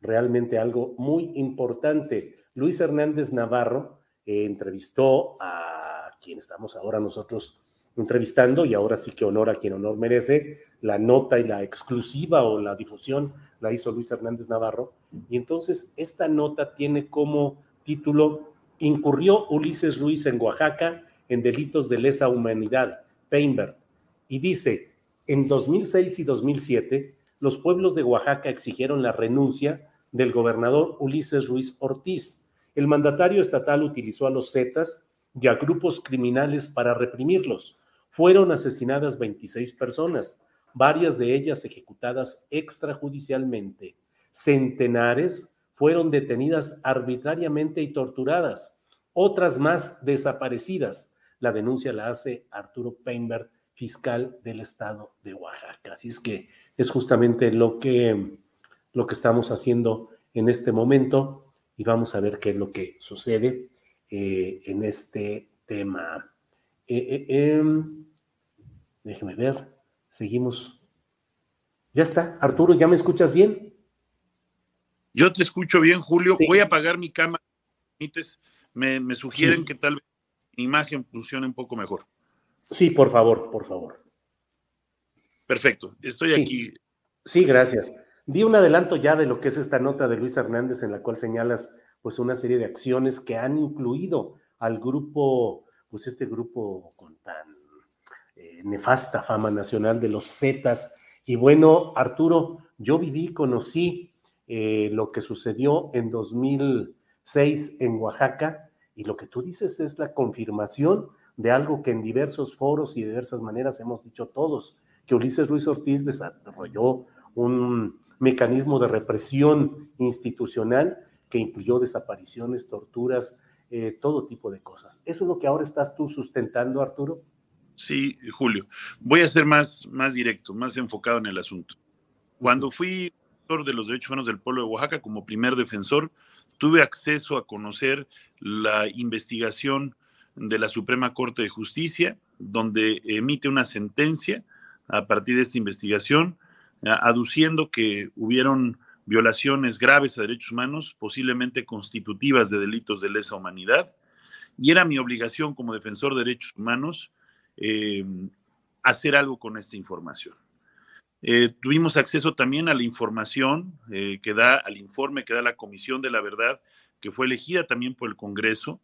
realmente algo muy importante. Luis Hernández Navarro eh, entrevistó a quien estamos ahora nosotros entrevistando y ahora sí que honor a quien honor merece. La nota y la exclusiva o la difusión la hizo Luis Hernández Navarro. Y entonces esta nota tiene como título Incurrió Ulises Ruiz en Oaxaca en delitos de lesa humanidad, Painberg. Y dice, en 2006 y 2007, los pueblos de Oaxaca exigieron la renuncia del gobernador Ulises Ruiz Ortiz. El mandatario estatal utilizó a los Zetas y a grupos criminales para reprimirlos. Fueron asesinadas 26 personas, varias de ellas ejecutadas extrajudicialmente. Centenares fueron detenidas arbitrariamente y torturadas, otras más desaparecidas. La denuncia la hace Arturo Peinberg, fiscal del estado de Oaxaca. Así es que es justamente lo que, lo que estamos haciendo en este momento y vamos a ver qué es lo que sucede eh, en este tema. Eh, eh, em, déjeme ver, seguimos. Ya está, Arturo, ¿ya me escuchas bien? Yo te escucho bien, Julio. Sí. Voy a apagar mi cámara. Me, me sugieren Sí. que tal vez mi imagen funcione un poco mejor. Sí, por favor, por favor. Perfecto, estoy Sí. aquí. Sí, gracias. Di un adelanto ya de lo que es esta nota de Luis Hernández en la cual señalas pues una serie de acciones que han incluido al grupo, pues este grupo con tan eh, nefasta fama nacional de los Zetas. Y bueno, Arturo, yo viví, conocí eh, lo que sucedió en 2006 en Oaxaca y lo que tú dices es la confirmación de algo que en diversos foros y de diversas maneras hemos dicho todos, que Ulises Ruiz Ortiz desarrolló un mecanismo de represión institucional que incluyó desapariciones, torturas, eh, todo tipo de cosas. ¿Eso es lo que ahora estás tú sustentando, Arturo? Sí, Julio. Voy a ser más, más directo, más enfocado en el asunto. Cuando fui defensor de los derechos humanos del pueblo de Oaxaca como primer defensor, tuve acceso a conocer la investigación de la Suprema Corte de Justicia, donde emite una sentencia a partir de esta investigación, aduciendo que hubieron violaciones graves a derechos humanos, posiblemente constitutivas de delitos de lesa humanidad, y era mi obligación como defensor de derechos humanos eh, hacer algo con esta información. Eh, tuvimos acceso también a la información eh, que da, al informe que da la Comisión de la Verdad, que fue elegida también por el Congreso,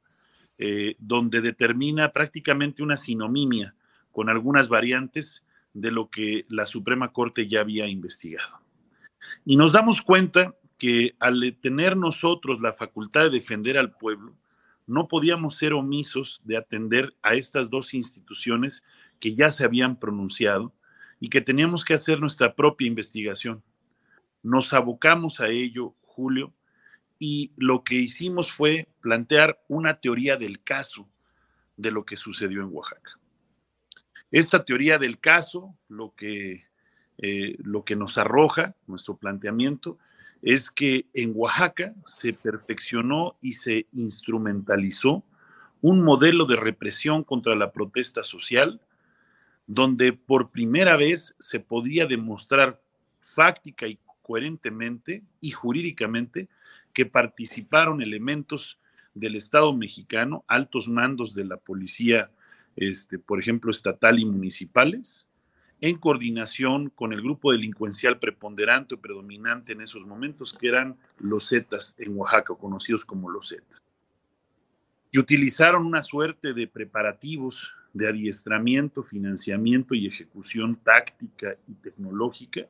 eh, donde determina prácticamente una sinomimia con algunas variantes de lo que la Suprema Corte ya había investigado. Y nos damos cuenta que al tener nosotros la facultad de defender al pueblo, no podíamos ser omisos de atender a estas dos instituciones que ya se habían pronunciado y que teníamos que hacer nuestra propia investigación. Nos abocamos a ello, Julio, y lo que hicimos fue plantear una teoría del caso de lo que sucedió en Oaxaca. Esta teoría del caso, lo que, eh, lo que nos arroja, nuestro planteamiento, es que en Oaxaca se perfeccionó y se instrumentalizó un modelo de represión contra la protesta social, donde por primera vez se podía demostrar fáctica y coherentemente y jurídicamente que participaron elementos del Estado mexicano, altos mandos de la policía, este, por ejemplo, estatal y municipales, en coordinación con el grupo delincuencial preponderante o predominante en esos momentos, que eran los Zetas en Oaxaca, conocidos como los Zetas. Y utilizaron una suerte de preparativos de adiestramiento, financiamiento y ejecución táctica y tecnológica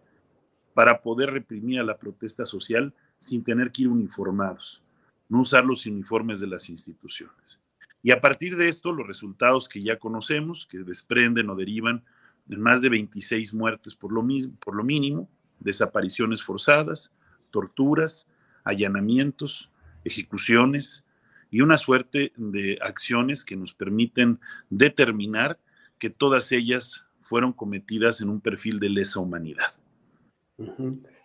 para poder reprimir a la protesta social sin tener que ir uniformados, no usar los uniformes de las instituciones. Y a partir de esto, los resultados que ya conocemos, que desprenden o derivan de más de 26 muertes por lo, mismo, por lo mínimo, desapariciones forzadas, torturas, allanamientos, ejecuciones y una suerte de acciones que nos permiten determinar que todas ellas fueron cometidas en un perfil de lesa humanidad.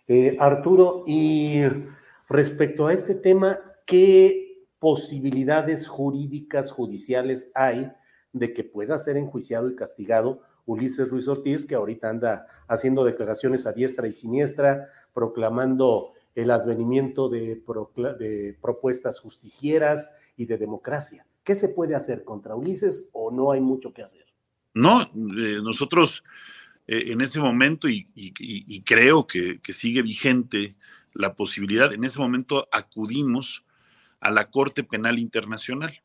Eh, Arturo, y respecto a este tema, ¿qué posibilidades jurídicas, judiciales hay de que pueda ser enjuiciado y castigado Ulises Ruiz Ortiz, que ahorita anda haciendo declaraciones a diestra y siniestra, proclamando el advenimiento de, propuestas justicieras y de democracia. ¿Qué se puede hacer contra Ulises o no hay mucho que hacer? No, eh, nosotros eh, en ese momento, y, creo que, que, sigue vigente la posibilidad, en ese momento acudimos a la Corte Penal Internacional.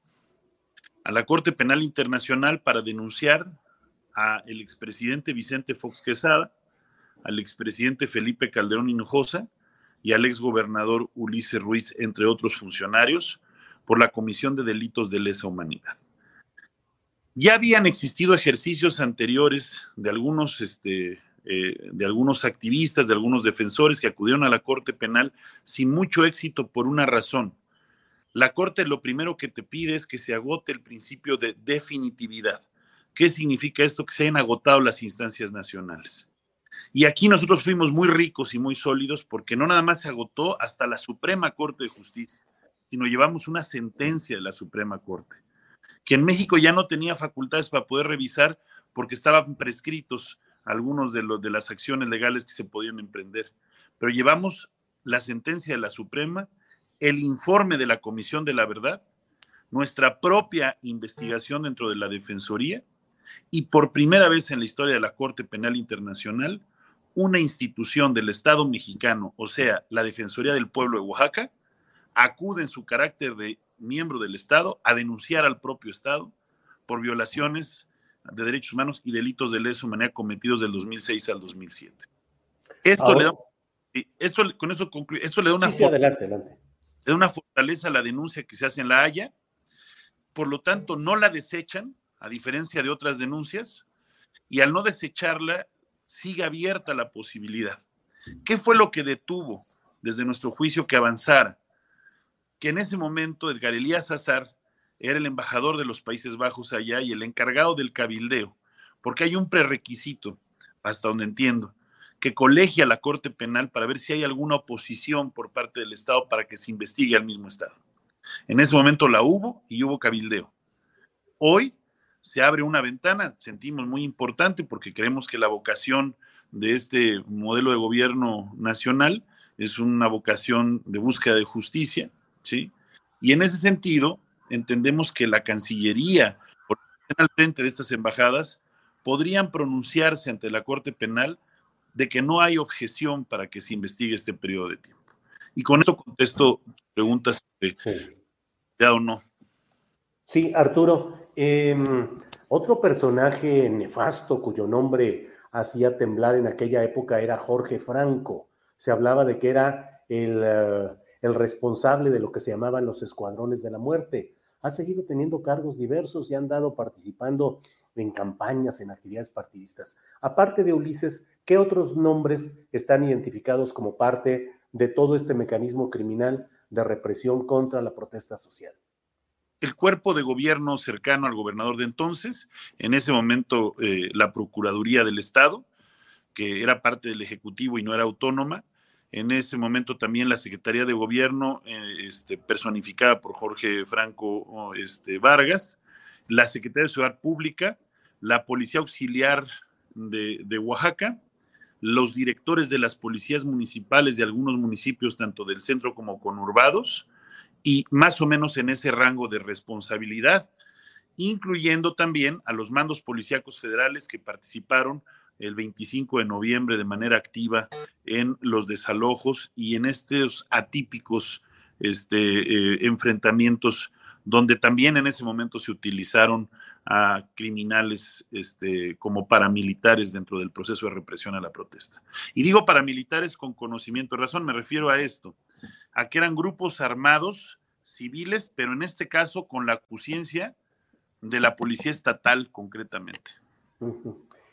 A la Corte Penal Internacional para denunciar al expresidente Vicente Fox Quesada, al expresidente Felipe Calderón Hinojosa y al exgobernador Ulises Ruiz, entre otros funcionarios, por la comisión de delitos de lesa humanidad. Ya habían existido ejercicios anteriores de algunos, este, eh, de algunos activistas, de algunos defensores que acudieron a la Corte Penal sin mucho éxito por una razón. La Corte lo primero que te pide es que se agote el principio de definitividad. ¿Qué significa esto? Que se hayan agotado las instancias nacionales. Y aquí nosotros fuimos muy ricos y muy sólidos porque no nada más se agotó hasta la Suprema Corte de Justicia, sino llevamos una sentencia de la Suprema Corte, que en México ya no tenía facultades para poder revisar porque estaban prescritos algunos de, los, de las acciones legales que se podían emprender. Pero llevamos la sentencia de la Suprema, el informe de la Comisión de la Verdad, nuestra propia investigación dentro de la Defensoría y por primera vez en la historia de la Corte Penal Internacional, una institución del Estado mexicano, o sea, la Defensoría del Pueblo de Oaxaca, acude en su carácter de miembro del Estado a denunciar al propio Estado por violaciones de derechos humanos y delitos de lesa humanidad cometidos del 2006 al 2007. Esto le da, esto, con eso esto le da una, adelante, adelante. Da una fortaleza la denuncia que se hace en la Haya, por lo tanto no la desechan, a diferencia de otras denuncias, y al no desecharla, sigue abierta la posibilidad. ¿Qué fue lo que detuvo desde nuestro juicio que avanzara? Que en ese momento Edgar Elías Azar era el embajador de los Países Bajos allá y el encargado del cabildeo, porque hay un prerequisito, hasta donde entiendo, que colegia la Corte Penal para ver si hay alguna oposición por parte del Estado para que se investigue al mismo Estado. En ese momento la hubo y hubo cabildeo. Hoy se abre una ventana, sentimos muy importante porque creemos que la vocación de este modelo de gobierno nacional es una vocación de búsqueda de justicia, ¿sí? Y en ese sentido, entendemos que la Cancillería, por al frente de estas embajadas, podrían pronunciarse ante la Corte Penal de que no hay objeción para que se investigue este periodo de tiempo. Y con esto contesto preguntas sobre ya o no. Sí, Arturo, Em, otro personaje nefasto cuyo nombre hacía temblar en aquella época era Jorge Franco. Se hablaba de que era el, eh, el responsable de lo que se llamaban los escuadrones de la muerte. Ha seguido teniendo cargos diversos y han dado participando en campañas, en actividades partidistas. Aparte de Ulises, ¿qué otros nombres están identificados como parte de todo este mecanismo criminal de represión contra la protesta social? el cuerpo de gobierno cercano al gobernador de entonces, en ese momento eh, la Procuraduría del Estado, que era parte del Ejecutivo y no era autónoma, en ese momento también la Secretaría de Gobierno, eh, este, personificada por Jorge Franco este, Vargas, la Secretaría de Ciudad Pública, la Policía Auxiliar de, de Oaxaca, los directores de las policías municipales de algunos municipios, tanto del centro como conurbados, y más o menos en ese rango de responsabilidad, incluyendo también a los mandos policíacos federales que participaron el 25 de noviembre de manera activa en los desalojos y en estos atípicos este, eh, enfrentamientos donde también en ese momento se utilizaron a criminales este, como paramilitares dentro del proceso de represión a la protesta. Y digo paramilitares con conocimiento de razón, me refiero a esto, a que eran grupos armados civiles, pero en este caso con la acuciencia de la Policía Estatal concretamente.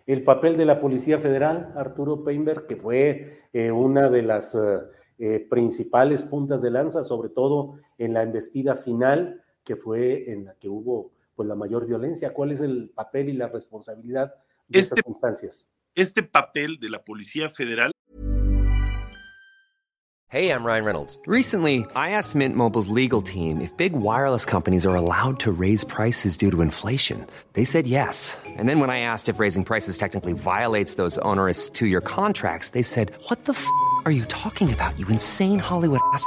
El papel de la Policía Federal, Arturo Peinberg, que fue eh, una de las eh, eh, principales puntas de lanza, sobre todo en la embestida final, que fue en la que hubo pues, la mayor violencia. ¿Cuál es el papel y la responsabilidad de este, estas instancias? Este papel de la Policía Federal Hey, I'm Ryan Reynolds. Recently, I asked Mint Mobile's legal team if big wireless companies are allowed to raise prices due to inflation. They said yes. And then when I asked if raising prices technically violates those onerous two year contracts, they said, What the f are you talking about, you insane Hollywood ass?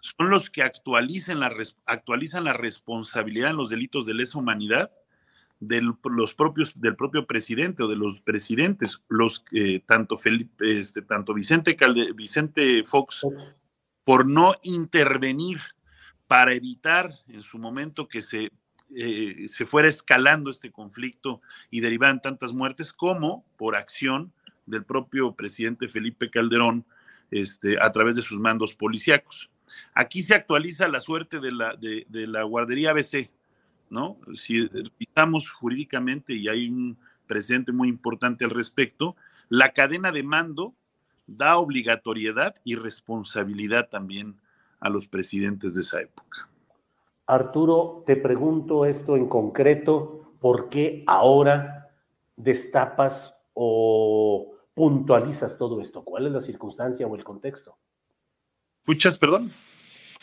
Son los que actualizan la, actualizan la responsabilidad en los delitos de lesa humanidad de los propios, del propio presidente o de los presidentes, los tanto Felipe, este, tanto Vicente Vicente Fox, por no intervenir para evitar en su momento que se, eh, se fuera escalando este conflicto y derivaran tantas muertes, como por acción del propio presidente Felipe Calderón este, a través de sus mandos policíacos. Aquí se actualiza la suerte de la, de, la guardería ABC, ¿no? Si revisamos jurídicamente y hay un presente muy importante al respecto, la cadena de mando da obligatoriedad y responsabilidad también a los presidentes de esa época. Arturo, te pregunto esto en concreto, ¿por qué ahora destapas o puntualizas todo esto? ¿Cuál es la circunstancia o el contexto? ¿Escuchas, perdón?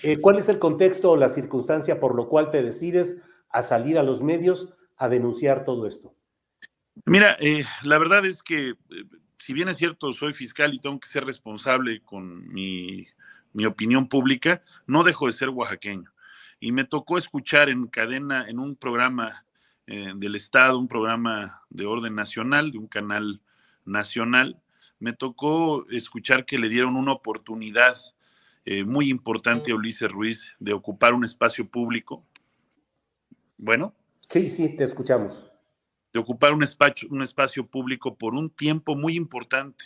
Eh, ¿Cuál es el contexto o la circunstancia por lo cual te decides a salir a los medios a denunciar todo esto? Mira, eh, la verdad es que, eh, si bien es cierto, soy fiscal y tengo que ser responsable con mi, mi opinión pública, no dejo de ser oaxaqueño. Y me tocó escuchar en cadena, en un programa del Estado, un programa de orden nacional, de un canal nacional, me tocó escuchar que le dieron una oportunidad eh, muy importante a Ulises Ruiz de ocupar un espacio público. Bueno. Sí, sí, te escuchamos. De ocupar un espacio, un espacio público por un tiempo muy importante.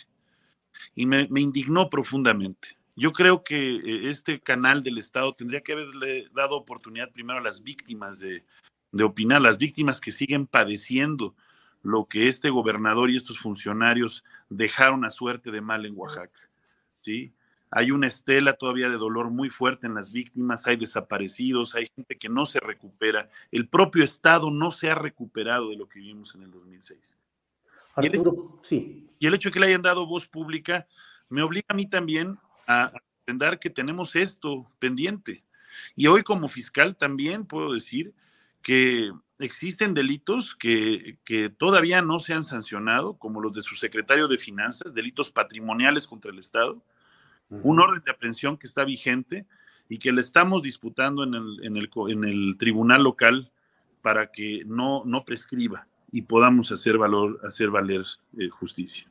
Y me, indignó profundamente. Yo creo que eh, este canal del Estado tendría que haberle dado oportunidad primero a las víctimas de, de opinar, las víctimas que siguen padeciendo lo que este gobernador y estos funcionarios dejaron a suerte de mal en Oaxaca. ¿sí? Hay una estela todavía de dolor muy fuerte en las víctimas, hay desaparecidos, hay gente que no se recupera. El propio Estado no se ha recuperado de lo que vivimos en el 2006. y, el, sí. y el hecho de que le hayan dado voz pública me obliga a mí también a aprender que tenemos esto pendiente. Y hoy como fiscal también puedo decir que existen delitos que, que, todavía no se han sancionado, como los de su secretario de Finanzas, delitos patrimoniales contra el Estado, un orden de aprehensión que está vigente y que le estamos disputando en el, en el, en el tribunal local para que no, no prescriba y podamos hacer, valor, hacer valer eh, justicia.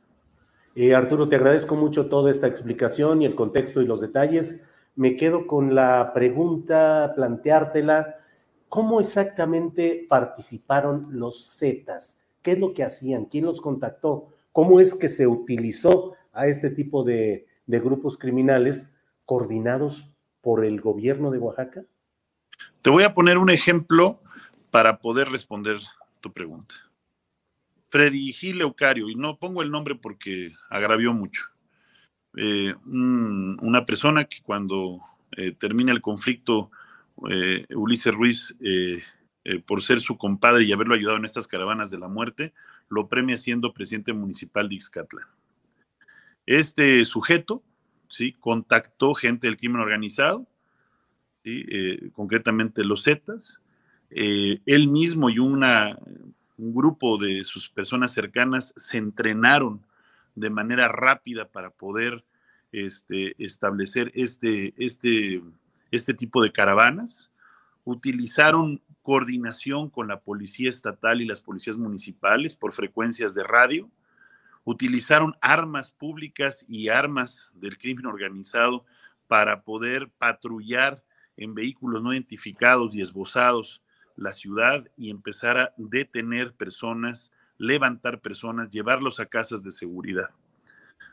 Eh, Arturo, te agradezco mucho toda esta explicación y el contexto y los detalles. Me quedo con la pregunta, planteártela. ¿Cómo exactamente participaron los Zetas? ¿Qué es lo que hacían? ¿Quién los contactó? ¿Cómo es que se utilizó a este tipo de, de grupos criminales coordinados por el gobierno de Oaxaca? Te voy a poner un ejemplo para poder responder tu pregunta. Freddy Gil Eucario, y no pongo el nombre porque agravió mucho. Eh, una persona que cuando eh, termina el conflicto, eh, Ulises Ruiz, por ser su compadre y haberlo ayudado en estas caravanas de la muerte, lo premia siendo presidente municipal de Ixcatlan. Este sujeto, ¿sí? Contactó gente del crimen organizado, concretamente los Zetas, él mismo y un grupo de sus personas cercanas se entrenaron de manera rápida para poder este, establecer este, este, este tipo de caravanas. Utilizaron coordinación con la policía estatal y las policías municipales por frecuencias de radio. Utilizaron armas públicas y armas del crimen organizado para poder patrullar en vehículos no identificados y esbozados la ciudad y empezar a detener personas, levantar personas, llevarlos a casas de seguridad.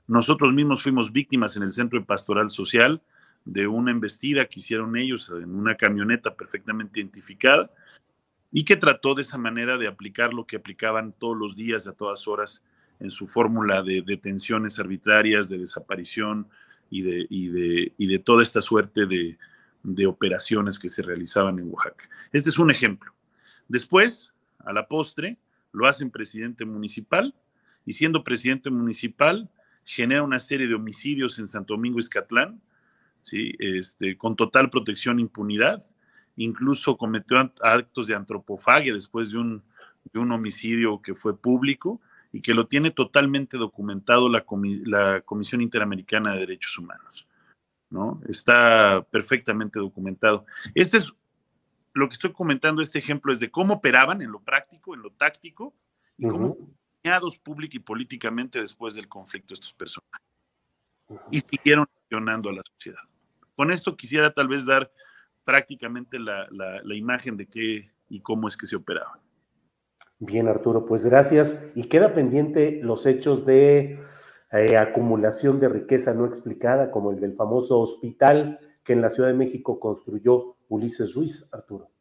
Nosotros mismos fuimos víctimas en el Centro de Pastoral Social de una embestida que hicieron ellos en una camioneta perfectamente identificada y que trató de esa manera de aplicar lo que aplicaban todos los días, a todas horas, en su fórmula de detenciones arbitrarias, de desaparición y de, de, y de toda esta suerte de, de operaciones que se realizaban en Oaxaca. Este es un ejemplo. Después, a la postre, lo hacen presidente municipal y siendo presidente municipal genera una serie de homicidios en Santo Domingo Escatlán, ¿sí? este, con total protección e impunidad. Incluso cometió actos de antropofagia después de un, de un homicidio que fue público y que lo tiene totalmente documentado la, la Comisión Interamericana de Derechos Humanos. ¿no? Está perfectamente documentado. Este es lo que estoy comentando, este ejemplo es de cómo operaban en lo práctico, en lo táctico, y cómo pública y políticamente después del conflicto estos personajes. Y siguieron accionando a la sociedad. Con esto quisiera tal vez dar prácticamente la, la, imagen de qué y cómo es que se operaban. Bien, Arturo, pues gracias. Y queda pendiente los hechos de eh, acumulación de riqueza no explicada, como el del famoso hospital que en la Ciudad de México construyó Ulises Ruiz, Arturo.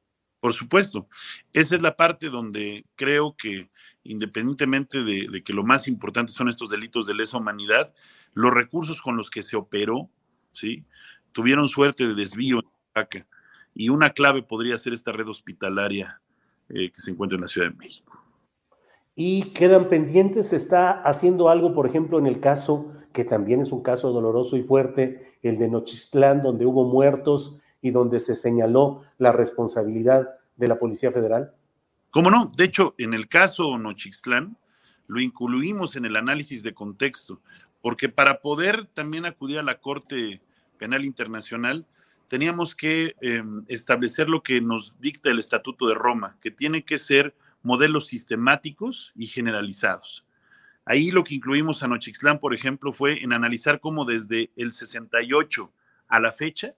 Por supuesto, esa es la parte donde creo que independientemente de, que lo más importante son estos delitos de lesa humanidad, los recursos con los que se operó, ¿sí? Tuvieron suerte de desvío en Oaxaca. Y una clave podría ser esta red hospitalaria eh, que se encuentra en la Ciudad de México. Y quedan pendientes, se está haciendo algo, por ejemplo, en el caso, que también es un caso doloroso y fuerte, el de Nochistlán, donde hubo muertos y donde se señaló la responsabilidad de la Policía Federal. ¿Cómo no? De hecho, en el caso Nochixtlán, lo incluimos en el análisis de contexto, porque para poder también acudir a la Corte Penal Internacional, teníamos que em, establecer lo que nos dicta el Estatuto de Roma, que tiene que ser modelos sistemáticos y generalizados. Ahí lo que incluimos a Nochixtlán, por ejemplo, fue en analizar cómo desde el 68 a la fecha,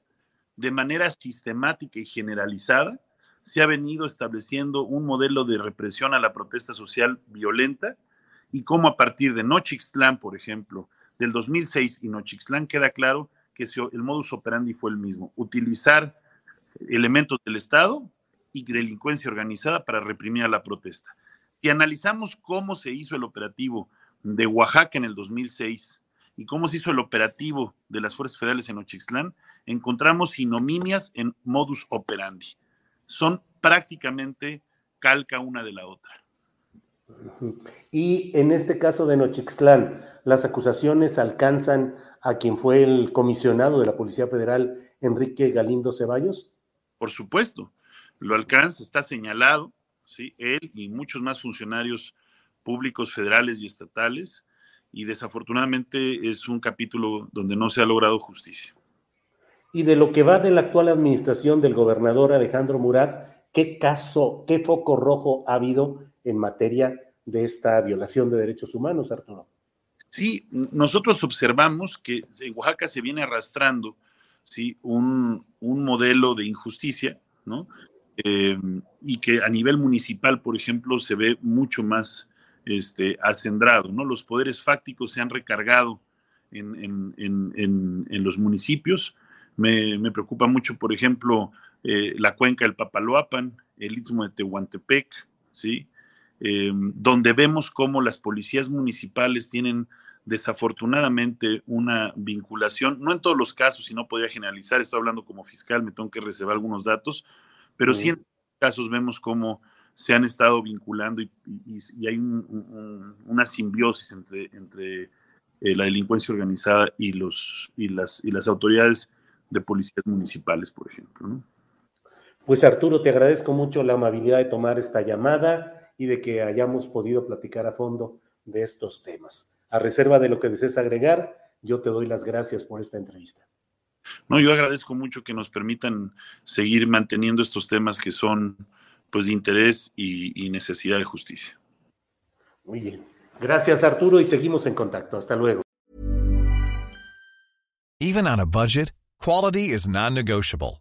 de manera sistemática y generalizada, se ha venido estableciendo un modelo de represión a la protesta social violenta y cómo a partir de Nochixtlán, por ejemplo, del 2006 y Nochixtlán queda claro que el modus operandi fue el mismo, utilizar elementos del Estado y delincuencia organizada para reprimir a la protesta. Si analizamos cómo se hizo el operativo de Oaxaca en el 2006 y cómo se hizo el operativo de las fuerzas federales en Nochixtlán, encontramos sinomimias en modus operandi son prácticamente calca una de la otra. Y en este caso de Nochixtlán, las acusaciones alcanzan a quien fue el comisionado de la Policía Federal, Enrique Galindo Ceballos. Por supuesto, lo alcanza, está señalado, ¿sí? él y muchos más funcionarios públicos federales y estatales, y desafortunadamente es un capítulo donde no se ha logrado justicia y de lo que va de la actual administración del gobernador Alejandro Murat, ¿qué caso, qué foco rojo ha habido en materia de esta violación de derechos humanos, Arturo? Sí, nosotros observamos que en Oaxaca se viene arrastrando ¿sí? un, un modelo de injusticia, ¿no? eh, y que a nivel municipal, por ejemplo, se ve mucho más este, acendrado, ¿no? Los poderes fácticos se han recargado en, los municipios. Me, preocupa mucho, por ejemplo, eh, la cuenca del Papaloapan, el istmo de Tehuantepec, ¿sí? Eh, donde vemos cómo las policías municipales tienen desafortunadamente una vinculación, no en todos los casos, si no podría generalizar, estoy hablando como fiscal, me tengo que reservar algunos datos, pero sí en casos vemos cómo se han estado vinculando y, hay una simbiosis entre, entre eh, la delincuencia organizada y, los, y, las, y las autoridades de policías municipales, por ejemplo. Pues Arturo, te agradezco mucho la amabilidad de tomar esta llamada y de que hayamos podido platicar a fondo de estos temas. A reserva de lo que desees agregar, yo te doy las gracias por esta entrevista. No, yo agradezco mucho que nos permitan seguir manteniendo estos temas que son pues de interés y, y necesidad de justicia. Muy bien. Gracias Arturo y seguimos en contacto. Hasta luego. Even on a budget, quality is non-negotiable.